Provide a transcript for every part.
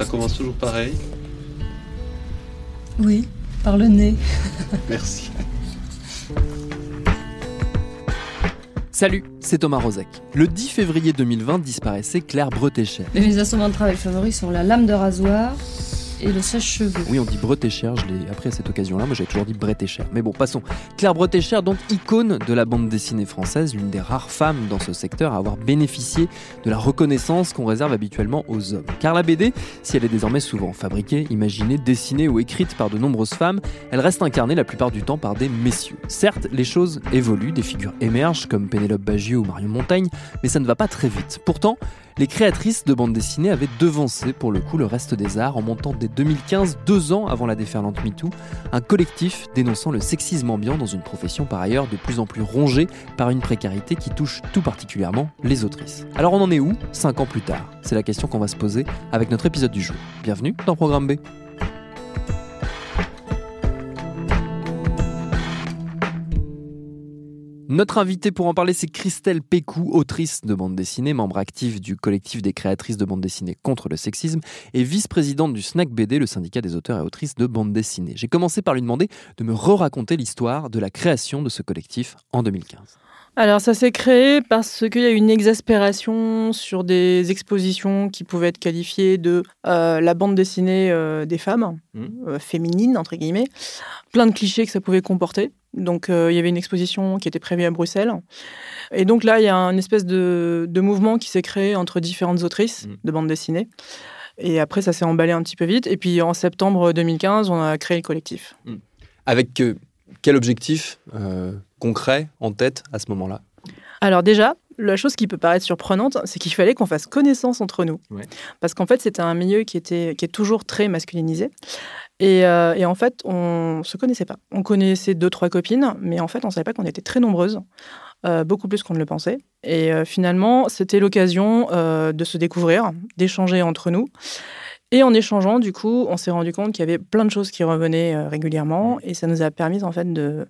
Ça commence toujours pareil. Oui, par le nez. Merci. Salut, c'est Thomas Rozek. Le 10 février 2020 disparaissait Claire Bretécher. Mes instruments de travail favoris sont la lame de rasoir et le sèche-cheveux. Oui, on dit Bretécher, je l'ai appris à cette occasion-là, moi j'avais toujours dit Bretécher. Mais bon, passons. Claire Bretécher, donc icône de la bande dessinée française, l'une des rares femmes dans ce secteur à avoir bénéficié de la reconnaissance qu'on réserve habituellement aux hommes. Car la BD, si elle est désormais souvent fabriquée, imaginée, dessinée ou écrite par de nombreuses femmes, elle reste incarnée la plupart du temps par des messieurs. Certes, les choses évoluent, des figures émergent comme Pénélope Bagieux ou Marion Montaigne, mais ça ne va pas très vite. Pourtant, les créatrices de bande dessinée avaient devancé pour le coup le reste des arts en montant dès 2015, deux ans avant la déferlante MeToo, un collectif dénonçant le sexisme ambiant dans une profession par ailleurs de plus en plus rongée par une précarité qui touche tout particulièrement les autrices. Alors on en est où cinq ans plus tard? C'est la question qu'on va se poser avec notre épisode du jour. Bienvenue dans Programme B. Notre invitée pour en parler, c'est Christelle Pécou, autrice de bande dessinée, membre active du collectif des créatrices de bande dessinée contre le sexisme et vice-présidente du SNAC BD, le syndicat des auteurs et autrices de bande dessinée. J'ai commencé par lui demander de me re-raconter l'histoire de la création de ce collectif en 2015. Alors ça s'est créé parce qu'il y a eu une exaspération sur des expositions qui pouvaient être qualifiées de euh, la bande dessinée euh, des femmes, Mmh. euh, féminines entre guillemets, plein de clichés que ça pouvait comporter. Donc il y avait une exposition qui était prévue à Bruxelles. Et donc là, il y a un espèce de, de mouvement qui s'est créé entre différentes autrices Mmh. de bande dessinée. Et après, ça s'est emballé un petit peu vite. Et puis en septembre 2015, on a créé le collectif. Avec euh, quel objectif euh, concret en tête à ce moment-là? Alors déjà, la chose qui peut paraître surprenante, c'est qu'il fallait qu'on fasse connaissance entre nous. Ouais. Parce qu'en fait, c'était un milieu qui, était, qui est toujours très masculinisé. Et, euh, et en fait, on se connaissait pas. On connaissait deux, trois copines, mais en fait, on savait pas qu'on était très nombreuses, euh, beaucoup plus qu'on ne le pensait. Et euh, finalement, c'était l'occasion euh, de se découvrir, d'échanger entre nous. Et en échangeant, du coup, on s'est rendu compte qu'il y avait plein de choses qui revenaient euh, régulièrement, et ça nous a permis en fait de,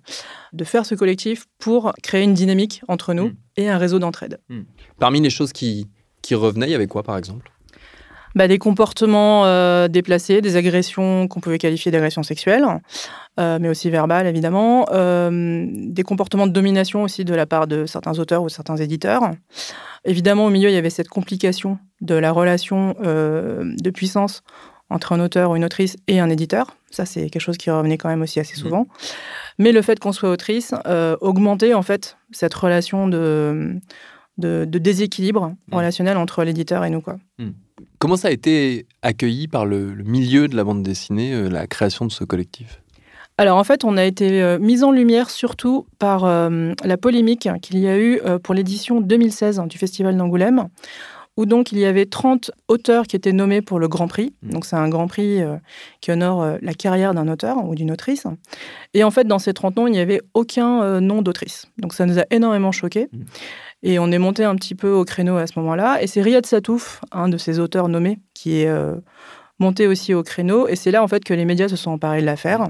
de faire ce collectif pour créer une dynamique entre nous Mm. et un réseau d'entraide. Parmi les choses qui, qui revenaient, il y avait quoi par exemple? Bah, des comportements euh, déplacés, des agressions qu'on pouvait qualifier d'agressions sexuelles, euh, mais aussi verbales évidemment, euh, des comportements de domination aussi de la part de certains auteurs ou certains éditeurs. Évidemment, au milieu, il y avait cette complication de la relation de puissance entre un auteur ou une autrice et un éditeur. Ça, c'est quelque chose qui revenait quand même aussi assez souvent. Mais le fait qu'on soit autrice augmentait en fait cette relation de, de, de déséquilibre relationnel entre l'éditeur et nous. Quoi. Comment ça a été accueilli par le, le milieu de la bande dessinée, euh, la création de ce collectif? Alors en fait, on a été euh, mis en lumière surtout par euh, la polémique qu'il y a eu pour l'édition 2016 du Festival d'Angoulême, où donc il y avait 30 auteurs qui étaient nommés pour le Grand Prix. Mhm. Donc c'est un Grand Prix qui honore la carrière d'un auteur ou d'une autrice. Et en fait, dans ces 30 noms, il n'y avait aucun nom d'autrice. Donc ça nous a énormément choqués. Et on est monté un petit peu au créneau à ce moment-là. Et c'est Riyad Satouf, un de ces auteurs nommés, qui est euh, monté aussi au créneau. Et c'est là en fait que les médias se sont emparés de l'affaire.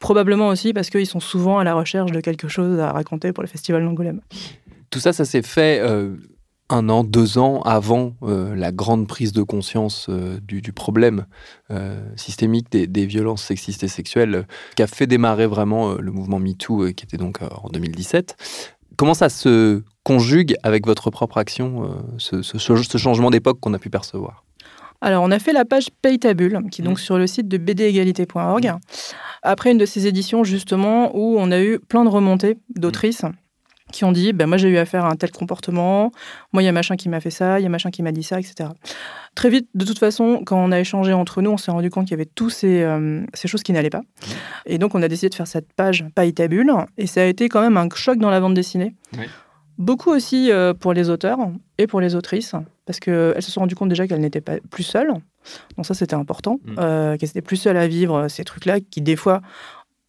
Probablement aussi parce qu'ils sont souvent à la recherche de quelque chose à raconter pour le Festival d'Angoulême. Tout ça, ça s'est fait euh, un an, deux ans avant euh, la grande prise de conscience du, problème systémique des, des violences sexistes et sexuelles qui a fait démarrer vraiment le mouvement MeToo qui était donc en 2017. Comment ça se conjugue avec votre propre action, euh, ce, ce- ce changement d'époque qu'on a pu percevoir Alors, on a fait la page Paytabule, qui est donc sur le site de bdégalité.org, après une de ces éditions, justement, où on a eu plein de remontées d'autrices qui ont dit ben moi j'ai eu affaire à un tel comportement, moi il y a machin qui m'a fait ça, il y a machin qui m'a dit ça, etc. Très vite, de toute façon, quand on a échangé entre nous, on s'est rendu compte qu'il y avait toutes ces, euh, ces, choses qui n'allaient pas. Et donc on a décidé de faire cette page Païtabule, et ça a été quand même un choc dans la bande dessinée. Beaucoup aussi euh, pour les auteurs et pour les autrices, parce qu'elles se sont rendues compte déjà qu'elles n'étaient pas plus seules. Donc ça c'était important, mm. euh, qu'elles étaient plus seules à vivre ces trucs-là qui des fois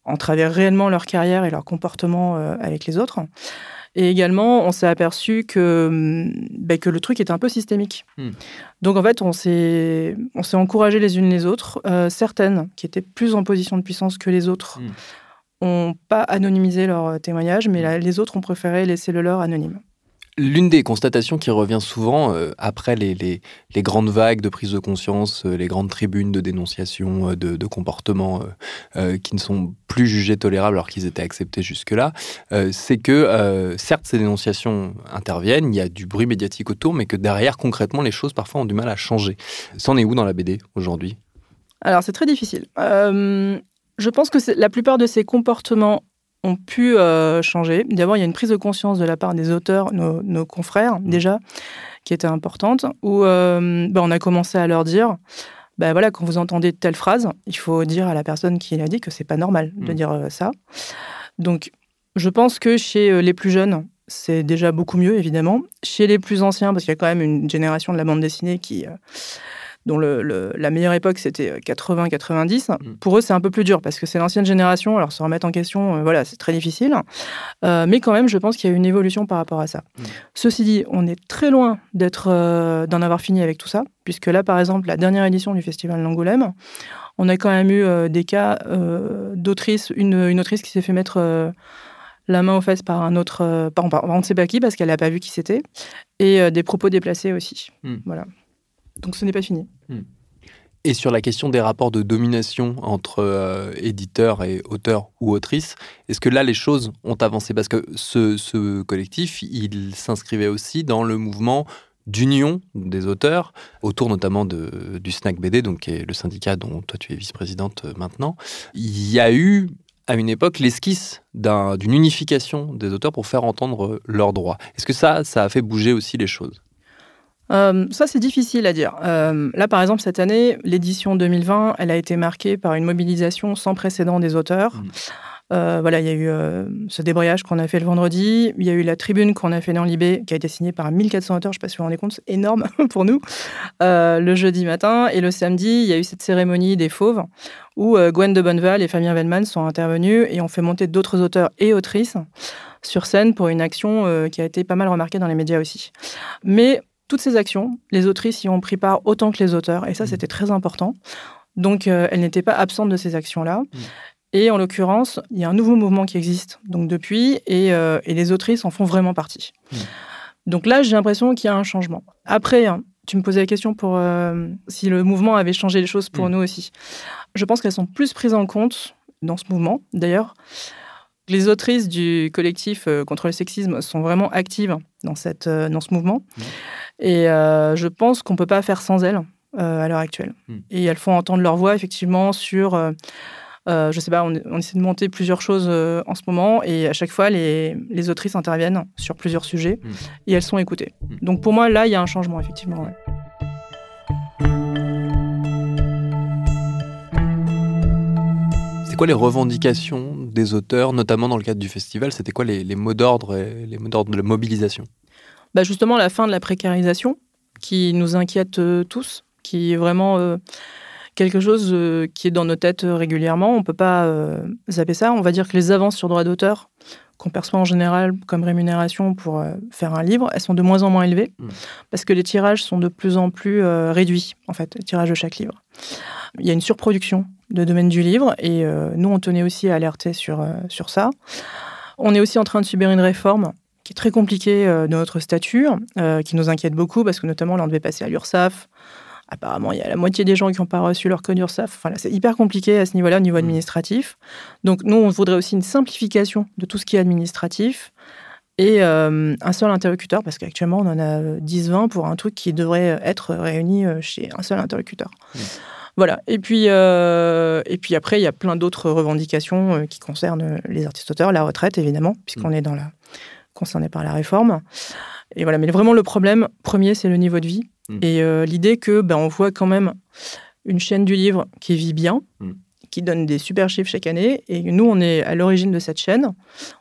entravaient réellement leur carrière et leur comportement avec les autres. Et également, on s'est aperçu que, hum, ben, que le truc était un peu systémique. Hmm. Donc en fait, on s'est, encouragé les unes les autres. Euh, certaines, qui étaient plus en position de puissance que les autres, n'ont pas anonymisé leur témoignage, mais hmm. les autres ont préféré laisser le leur anonyme. L'une des constatations qui revient souvent euh, après les, les, les, grandes vagues de prise de conscience, euh, les grandes tribunes de dénonciation euh, de, de, comportements qui ne sont plus jugés tolérables alors qu'ils étaient acceptés jusque-là, c'est que certes ces dénonciations interviennent, il y a du bruit médiatique autour, mais que derrière concrètement les choses parfois ont du mal à changer. C'en est où dans la BD aujourd'hui? Alors c'est très difficile. Je pense que la plupart de ces comportements ont pu euh, changer. D'abord, il y a une prise de conscience de la part des auteurs, nos, confrères mmh. déjà, qui était importante, où euh, bah, on a commencé à leur dire, bah, voilà, quand vous entendez telle phrase, il faut dire à la personne qui l'a dit que c'est pas normal de mmh. dire euh, ça. Donc, je pense que chez les plus jeunes, c'est déjà beaucoup mieux, évidemment. Chez les plus anciens, parce qu'il y a quand même une génération de la bande dessinée qui dont le, la meilleure époque c'était 80-90. Euh, mm. Pour eux, c'est un peu plus dur parce que c'est l'ancienne génération. Alors se remettre en question, euh, voilà, c'est très difficile. Euh, mais quand même, je pense qu'il y a une évolution par rapport à ça. Mm. Ceci dit, on est très loin d'être, d'en avoir fini avec tout ça, puisque là, par exemple, la dernière édition du Festival d'Angoulême, on a quand même eu des cas d'autrice, une, une, autrice qui s'est fait mettre la main aux fesses par un autre, par, on ne sait pas qui parce qu'elle n'a pas vu qui c'était, et des propos déplacés aussi. Mm. Voilà. Donc ce n'est pas fini. Hmm. Et sur la question des rapports de domination entre euh, éditeurs et auteurs ou autrices, est-ce que là les choses ont avancé? Parce que ce, collectif, il s'inscrivait aussi dans le mouvement d'union des auteurs, autour notamment de, du SNAC BD, donc qui est le syndicat dont toi tu es vice-présidente euh, maintenant. Il y a eu à une époque l'esquisse d'une unification des auteurs pour faire entendre leurs droits. Est-ce que ça, ça a fait bouger aussi les choses? Euh, ça, c'est difficile à dire. Euh, là, par exemple, cette année, l'édition 2020, elle a été marquée par une mobilisation sans précédent des auteurs. Mmh. Euh, voilà, il y a eu ce débrayage qu'on a fait le vendredi. Il y a eu la tribune qu'on a fait dans Libé, qui a été signée par 1400 auteurs. Je ne sais pas si vous vous rendez compte, c'est énorme pour nous. le jeudi matin et le samedi, il y a eu cette cérémonie des fauves où Gwen de Bonneval et Fabien Vellman sont intervenus et ont fait monter d'autres auteurs et autrices sur scène pour une action qui a été pas mal remarquée dans les médias aussi. Mais toutes ces actions, les autrices y ont pris part autant que les auteurs, et ça, mmh. c'était très important. Donc, euh, elles n'étaient pas absentes de ces actions-là. Mmh. Et en l'occurrence, il y a un nouveau mouvement qui existe donc depuis, et, euh, les autrices en font vraiment partie. Mmh. Donc là, j'ai l'impression qu'il y a un changement. Après, hein, tu me posais la question pour euh, si le mouvement avait changé les choses pour nous aussi. Je pense qu'elles sont plus prises en compte dans ce mouvement. D'ailleurs, les autrices du collectif contre le sexisme sont vraiment actives dans, cette, dans ce mouvement. Et euh, je pense qu'on ne peut pas faire sans elles euh, à l'heure actuelle. Hmm. Et elles font entendre leur voix, effectivement, sur. Euh, je sais pas, on, essaie de monter plusieurs choses en ce moment et à chaque fois, les, les autrices interviennent sur plusieurs sujets hmm. et elles sont écoutées. Hmm. Donc pour moi, là, il y a un changement, effectivement. C'est quoi les revendications des auteurs, notamment dans le cadre du festival C'était quoi les, les mots d'ordre et les mots d'ordre de la mobilisation? Bah Justement, la fin de la précarisation qui nous inquiète euh, tous, qui est vraiment euh, quelque chose euh, qui est dans nos têtes régulièrement. On ne peut pas zapper ça. On va dire que les avances sur droit d'auteur qu'on perçoit en général comme rémunération pour faire un livre, elles sont de moins en moins élevées mmh. parce que les tirages sont de plus en plus réduits, en fait, les tirages de chaque livre. Il y a une surproduction de domaine du livre et nous, on tenait aussi à alerter sur, sur ça. On est aussi en train de subir une réforme qui est très compliqué euh, de notre statut, euh, qui nous inquiète beaucoup parce que notamment là on devait passer à l'URSSAF. Apparemment, il y a la moitié des gens qui n'ont pas reçu leur code URSSAF. Enfin, c'est hyper compliqué à ce niveau-là, au niveau mmh. administratif. Donc, nous, on voudrait aussi une simplification de tout ce qui est administratif et euh, un seul interlocuteur, parce qu'actuellement, on en a 10-20 pour un truc qui devrait être réuni chez un seul interlocuteur. Mmh. Voilà. Et puis, et puis après, il y a plein d'autres revendications qui concernent les artistes-auteurs, la retraite, évidemment, puisqu'on mmh. est dans la concernés par la réforme. Et voilà, mais vraiment le problème premier, c'est le niveau de vie. Mm. Et euh, l'idée que ben, on voit quand même une chaîne du livre qui vit bien, Mm. qui donne des super chiffres chaque année. Et nous, on est à l'origine de cette chaîne.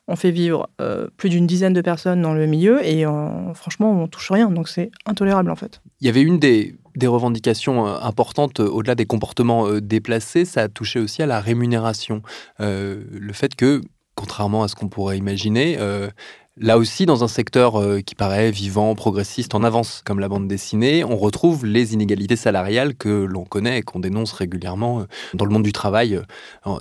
On fait vivre euh, plus d'une dizaine de personnes dans le milieu et euh, franchement, on touche rien. Donc c'est intolérable en fait. Il y avait une des, des revendications euh, importantes euh, au-delà des comportements euh, déplacés, ça a touché aussi à la rémunération. Le fait que, contrairement à ce qu'on pourrait imaginer, là aussi, dans un secteur qui paraît vivant, progressiste, en avance, comme la bande dessinée, on retrouve les inégalités salariales que l'on connaît et qu'on dénonce régulièrement dans le monde du travail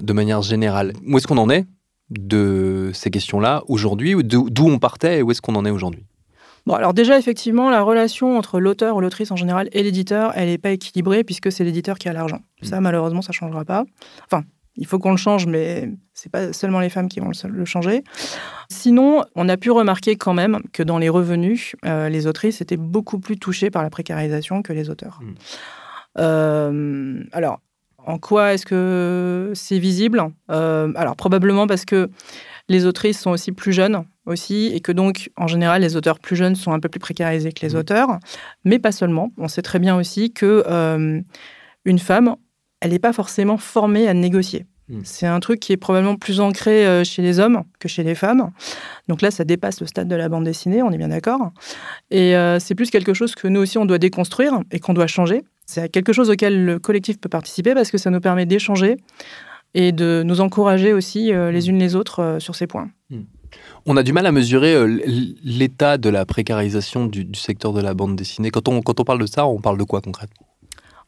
de manière générale. Où est-ce qu'on en est de ces questions-là aujourd'hui ou d'où d'où on partait et où est-ce qu'on en est aujourd'hui? Bon, alors déjà, effectivement, la relation entre l'auteur ou l'autrice en général et l'éditeur, elle n'est pas équilibrée puisque c'est l'éditeur qui a l'argent. Ça, malheureusement, ça ne changera pas. Enfin, il faut qu'on le change, mais c'est pas seulement les femmes qui vont le, le changer. Sinon, on a pu remarquer quand même que dans les revenus, euh, les autrices étaient beaucoup plus touchées par la précarisation que les auteurs. Mm. Euh, alors, en quoi est-ce que c'est visible Euh, Alors, probablement parce que les autrices sont aussi plus jeunes aussi, et que donc, en général, les auteurs plus jeunes sont un peu plus précarisés que les Mhm. auteurs, mais pas seulement. On sait très bien aussi que euh, une femme, elle n'est pas forcément formée à négocier. Mhm. C'est un truc qui est probablement plus ancré euh, chez les hommes que chez les femmes. Donc là, ça dépasse le stade de la bande dessinée, on est bien d'accord. Et euh, c'est plus quelque chose que nous aussi, on doit déconstruire et qu'on doit changer. C'est quelque chose auquel le collectif peut participer parce que ça nous permet d'échanger et de nous encourager aussi euh, les unes les autres euh, sur ces points. On a du mal à mesurer euh, l'état de la précarisation du, du secteur de la bande dessinée. Quand on, quand on parle de ça, on parle de quoi concrètement?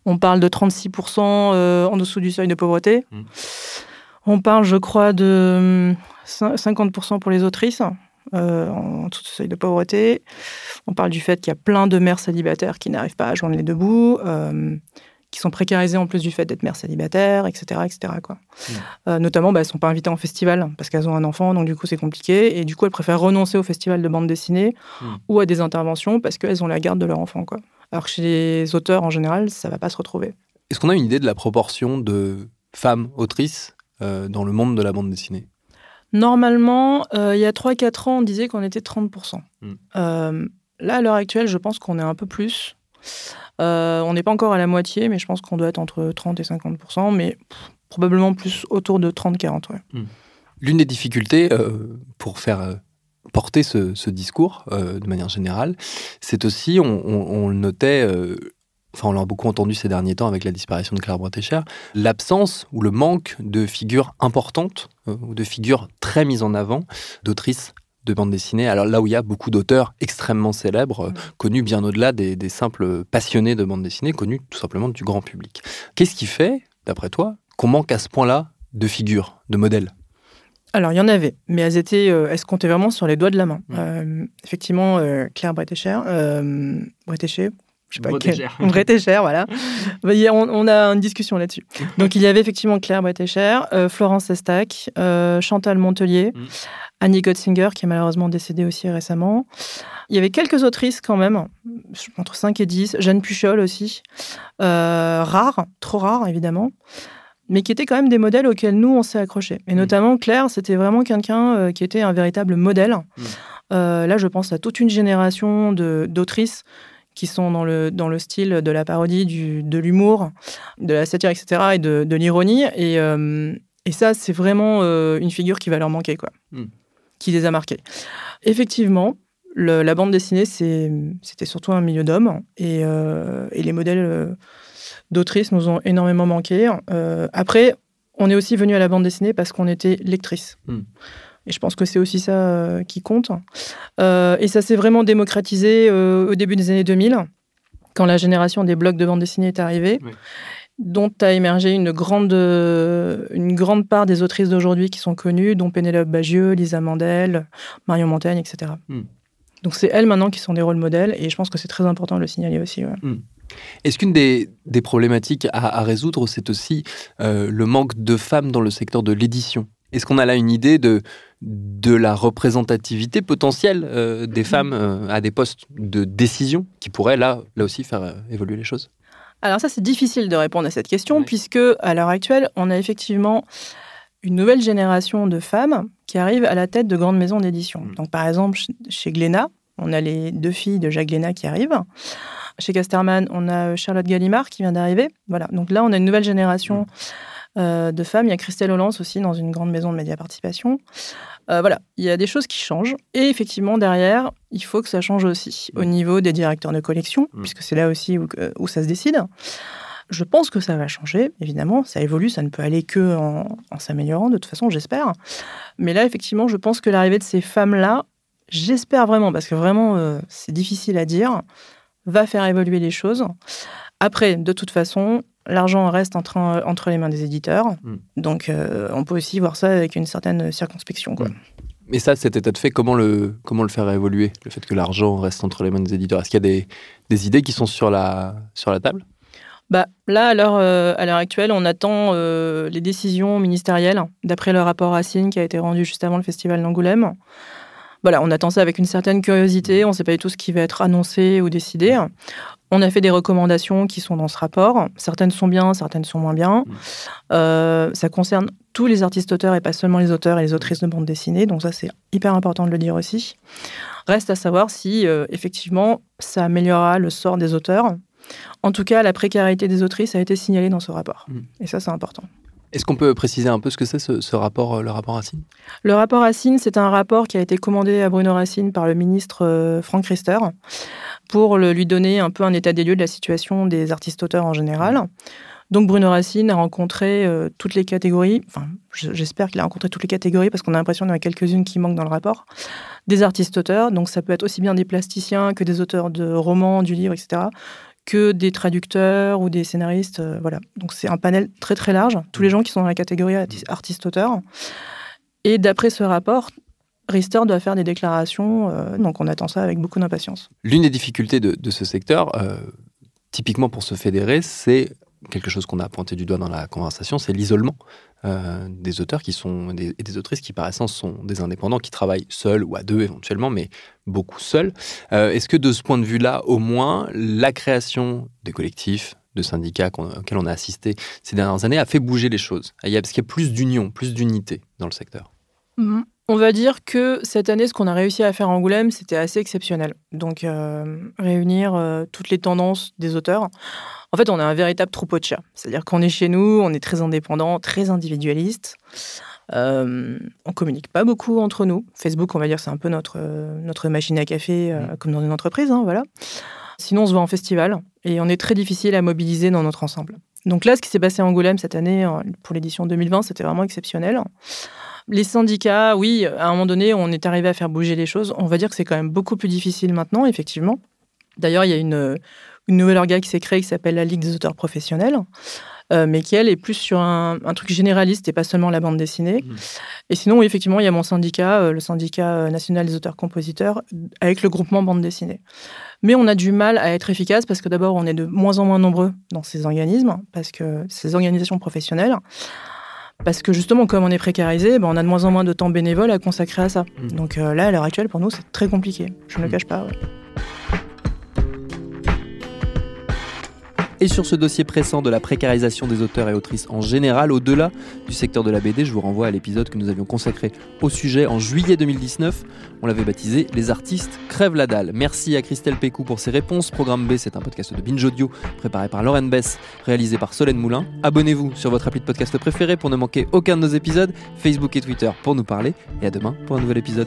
On parle de 36% euh, en dessous du seuil de pauvreté. Mm. On parle, je crois, de hum, cin- 50% pour les autrices euh, en dessous du seuil de pauvreté. On parle du fait qu'il y a plein de mères célibataires qui n'arrivent pas à joindre les deux bouts, euh, qui sont précarisées en plus du fait d'être mères célibataires, etc. etc. Quoi. Euh, notamment, bah, elles ne sont pas invitées en festival parce qu'elles ont un enfant, donc du coup c'est compliqué. Et du coup, elles préfèrent renoncer au festival de bande dessinée Mm. ou à des interventions parce qu'elles ont la garde de leur enfant. Quoi. Alors que chez les auteurs, en général, ça ne va pas se retrouver. Est-ce qu'on a une idée de la proportion de femmes autrices dans le monde de la bande dessinée? Normalement, euh, il y a 3-4 ans, on disait qu'on était 30%. Mm. Euh, là, à l'heure actuelle, je pense qu'on est un peu plus. Euh, on n'est pas encore à la moitié, mais je pense qu'on doit être entre 30 et 50%, mais pff, probablement plus autour de 30-40. Ouais. L'une des difficultés euh, pour faire euh, porter ce, ce discours euh, de manière générale, c'est aussi, on, on- on le notait, enfin on l'a beaucoup entendu ces derniers temps avec la disparition de Claire Bretécher, l'absence ou le manque de figures importantes euh, ou de figures très mises en avant d'autrices de bande dessinée. Alors là où il y a beaucoup d'auteurs extrêmement célèbres, euh, Mm. connus bien au-delà des, des simples passionnés de bande dessinée, connus tout simplement du grand public. Qu'est-ce qui fait, d'après toi, qu'on manque à ce point-là de figures, de modèles? Alors, il y en avait, mais elles étaient, euh, elles se comptaient vraiment sur les doigts de la main. Mm. Euh, effectivement, euh, Claire Bretécher, Bretécher, je sais pas Bretécher. quel- Bretécher, voilà. On, on a une discussion là-dessus. Donc, il y avait effectivement Claire Bretécher, euh, Florence Estac, euh, Chantal Montelier, Mm. Annie Gottsinger, qui est malheureusement décédée aussi récemment. Il y avait quelques autrices quand même, entre 5 et 10. Jeanne Puchol aussi. Euh, rares, trop rares évidemment mais qui étaient quand même des modèles auxquels nous, on s'est accrochés. Et notamment, Claire, c'était vraiment quelqu'un euh, qui était un véritable modèle. Euh, là, je pense à toute une génération d'autrices qui sont dans le, dans le style de la parodie, du, de l'humour, de la satire, etc., et de, de l'ironie. Et, euh, et ça, c'est vraiment euh, une figure qui va leur manquer, quoi. Mm. Qui les a marqués. Effectivement, le- la bande dessinée, c'était surtout un milieu d'hommes. Et, euh, et les modèles d'autrices nous ont énormément manqué. Après, on est aussi venu à la bande dessinée parce qu'on était lectrice. Mm. Et je pense que c'est aussi ça euh, qui compte. Euh, et ça s'est vraiment démocratisé euh, au début des années 2000, quand la génération des blogs de bande dessinée est arrivée, Oui. dont a émergé une grande, une grande part des autrices d'aujourd'hui qui sont connues, dont Pénélope Bagieux, Lisa Mandel, Marion Montaigne, etc. Mm. Donc c'est elles maintenant qui sont des rôles modèles, et je pense que c'est très important de le signaler aussi. ouais. Est-ce qu'une des, des problématiques à, à résoudre, c'est aussi euh, le manque de femmes dans le secteur de l'édition? Est-ce qu'on a là une idée de, de la représentativité potentielle euh, des femmes euh, à des postes de décision qui pourraient là, là aussi faire euh, évoluer les choses? Alors ça, c'est difficile de répondre à cette question, puisque à l'heure actuelle, on a effectivement une nouvelle génération de femmes qui arrivent à la tête de grandes maisons d'édition. Mm. Donc, par exemple, ch- chez Glénat, on a les deux filles de Jacques Glénat qui arrivent. Chez Casterman, on a Charlotte Gallimard qui vient d'arriver. Voilà. Donc là, on a une nouvelle génération euh, de femmes. Il y a Christelle Hollande aussi dans une grande maison de média participation. Euh, voilà, il y a des choses qui changent. Et effectivement, derrière, il faut que ça change aussi au niveau des directeurs de collection, Mm. puisque c'est là aussi où, que- où ça se décide. Je pense que ça va changer, évidemment. Ça évolue, ça ne peut aller que en, en s'améliorant, de toute façon, j'espère. Mais là, effectivement, je pense que l'arrivée de ces femmes-là, j'espère vraiment, parce que vraiment, euh, c'est difficile à dire, va faire évoluer les choses. Après, de toute façon, l'argent reste entre, entre les mains des éditeurs. Mm. Donc, euh, on peut aussi voir ça avec une certaine circonspection. Quoi. Mais ça, cet état de fait, comment le, comment le faire évoluer Le fait que l'argent reste entre les mains des éditeurs? Est-ce qu'il y a des, des idées qui sont sur la, sur la table? Bah, là, à l'heure, euh, à l'heure actuelle, on attend euh, les décisions ministérielles, d'après le rapport Racine qui a été rendu juste avant le festival d'Angoulême. Voilà, on attend ça avec une certaine curiosité. On ne sait pas du tout ce qui va être annoncé ou décidé. On a fait des recommandations qui sont dans ce rapport. Certaines sont bien, certaines sont moins bien. Mm. Euh, ça concerne tous les artistes-auteurs et pas seulement les auteurs et les autrices de bande dessinée. Donc ça, c'est hyper important de le dire aussi. Reste à savoir si, euh, effectivement, ça améliorera le sort des auteurs. En tout cas, la précarité des autrices a été signalée dans ce rapport. Mm. Et ça, c'est important. Est-ce qu'on peut préciser un peu ce que c'est ce, rapport, euh, le rapport Racine? Le rapport Racine, c'est un rapport qui a été commandé à Bruno Racine par le ministre euh, Franck Riester pour lui donner un peu un état des lieux de la situation des artistes-auteurs en général. Donc Bruno Racine a rencontré euh, toutes les catégories, enfin je- j'espère qu'il a rencontré toutes les catégories parce qu'on a l'impression qu'il y en a quelques-unes qui manquent dans le rapport, des artistes-auteurs, donc ça peut être aussi bien des plasticiens que des auteurs de romans, du livre, etc., que des traducteurs ou des scénaristes, euh, voilà. Donc c'est un panel très très large, tous les gens qui sont dans la catégorie arti- artiste-auteur. Et d'après ce rapport, Riester doit faire des déclarations, euh, donc on attend ça avec beaucoup d'impatience. L'une des difficultés de, de ce secteur, euh, typiquement pour se fédérer, c'est quelque chose qu'on a pointé du doigt dans la conversation, c'est l'isolement euh, des auteurs qui sont et des autrices qui par essence sont des indépendants qui travaillent seuls ou à deux éventuellement, mais beaucoup seuls. Euh, Est-ce que de ce point de vue-là, au moins, la création des collectifs, de syndicats auxquels on a assisté ces dernières années a fait bouger les choses? Il y a- Parce qu'il y a plus d'union, plus d'unité dans le secteur. On va dire que cette année, ce qu'on a réussi à faire à Angoulême, c'était assez exceptionnel. Donc, euh, réunir euh, toutes les tendances des auteurs. En fait, on a un véritable troupeau de chats. C'est-à-dire qu'on est chez nous, on est très indépendant, très individualiste. Euh, on communique pas beaucoup entre nous. Facebook, on va dire, c'est un peu notre, euh, notre machine à café, euh, comme dans une entreprise, hein, voilà. Sinon, on se voit en festival et on est très difficile à mobiliser dans notre ensemble. Donc là, ce qui s'est passé à Angoulême cette année, pour l'édition 2020, c'était vraiment exceptionnel. Les syndicats, oui, à un moment donné, on est arrivé à faire bouger les choses. On va dire que c'est quand même beaucoup plus difficile maintenant, effectivement. D'ailleurs, il y a une, une nouvelle organe qui s'est créée qui s'appelle la Ligue des auteurs professionnels, euh, mais qui, elle, est plus sur un, un truc généraliste et pas seulement la bande dessinée. Mhm. Et sinon, oui, effectivement, il y a mon syndicat, euh, le syndicat euh, national des auteurs-compositeurs, avec le groupement bande dessinée. Mais on a du mal à être efficace parce que d'abord, on est de moins en moins nombreux dans ces organismes, parce que ces organisations professionnelles. Parce que justement, comme on est précarisé, ben, on a de moins en moins de temps bénévole à consacrer à ça. Mhm. Donc euh, là, à l'heure actuelle, pour nous, c'est très compliqué. Je ne le Mhm. cache pas. ouais. Et sur ce dossier pressant de la précarisation des auteurs et autrices en général, au-delà du secteur de la BD, je vous renvoie à l'épisode que nous avions consacré au sujet en juillet 2019. On l'avait baptisé Les artistes crèvent la dalle. Merci à Christelle Pécou pour ses réponses. Programme B, c'est un podcast de Binge Audio préparé par Lauren Bess, réalisé par Solène Moulin. Abonnez-vous sur votre appli de podcast préféré pour ne manquer aucun de nos épisodes, Facebook et Twitter pour nous parler. Et à demain pour un nouvel épisode.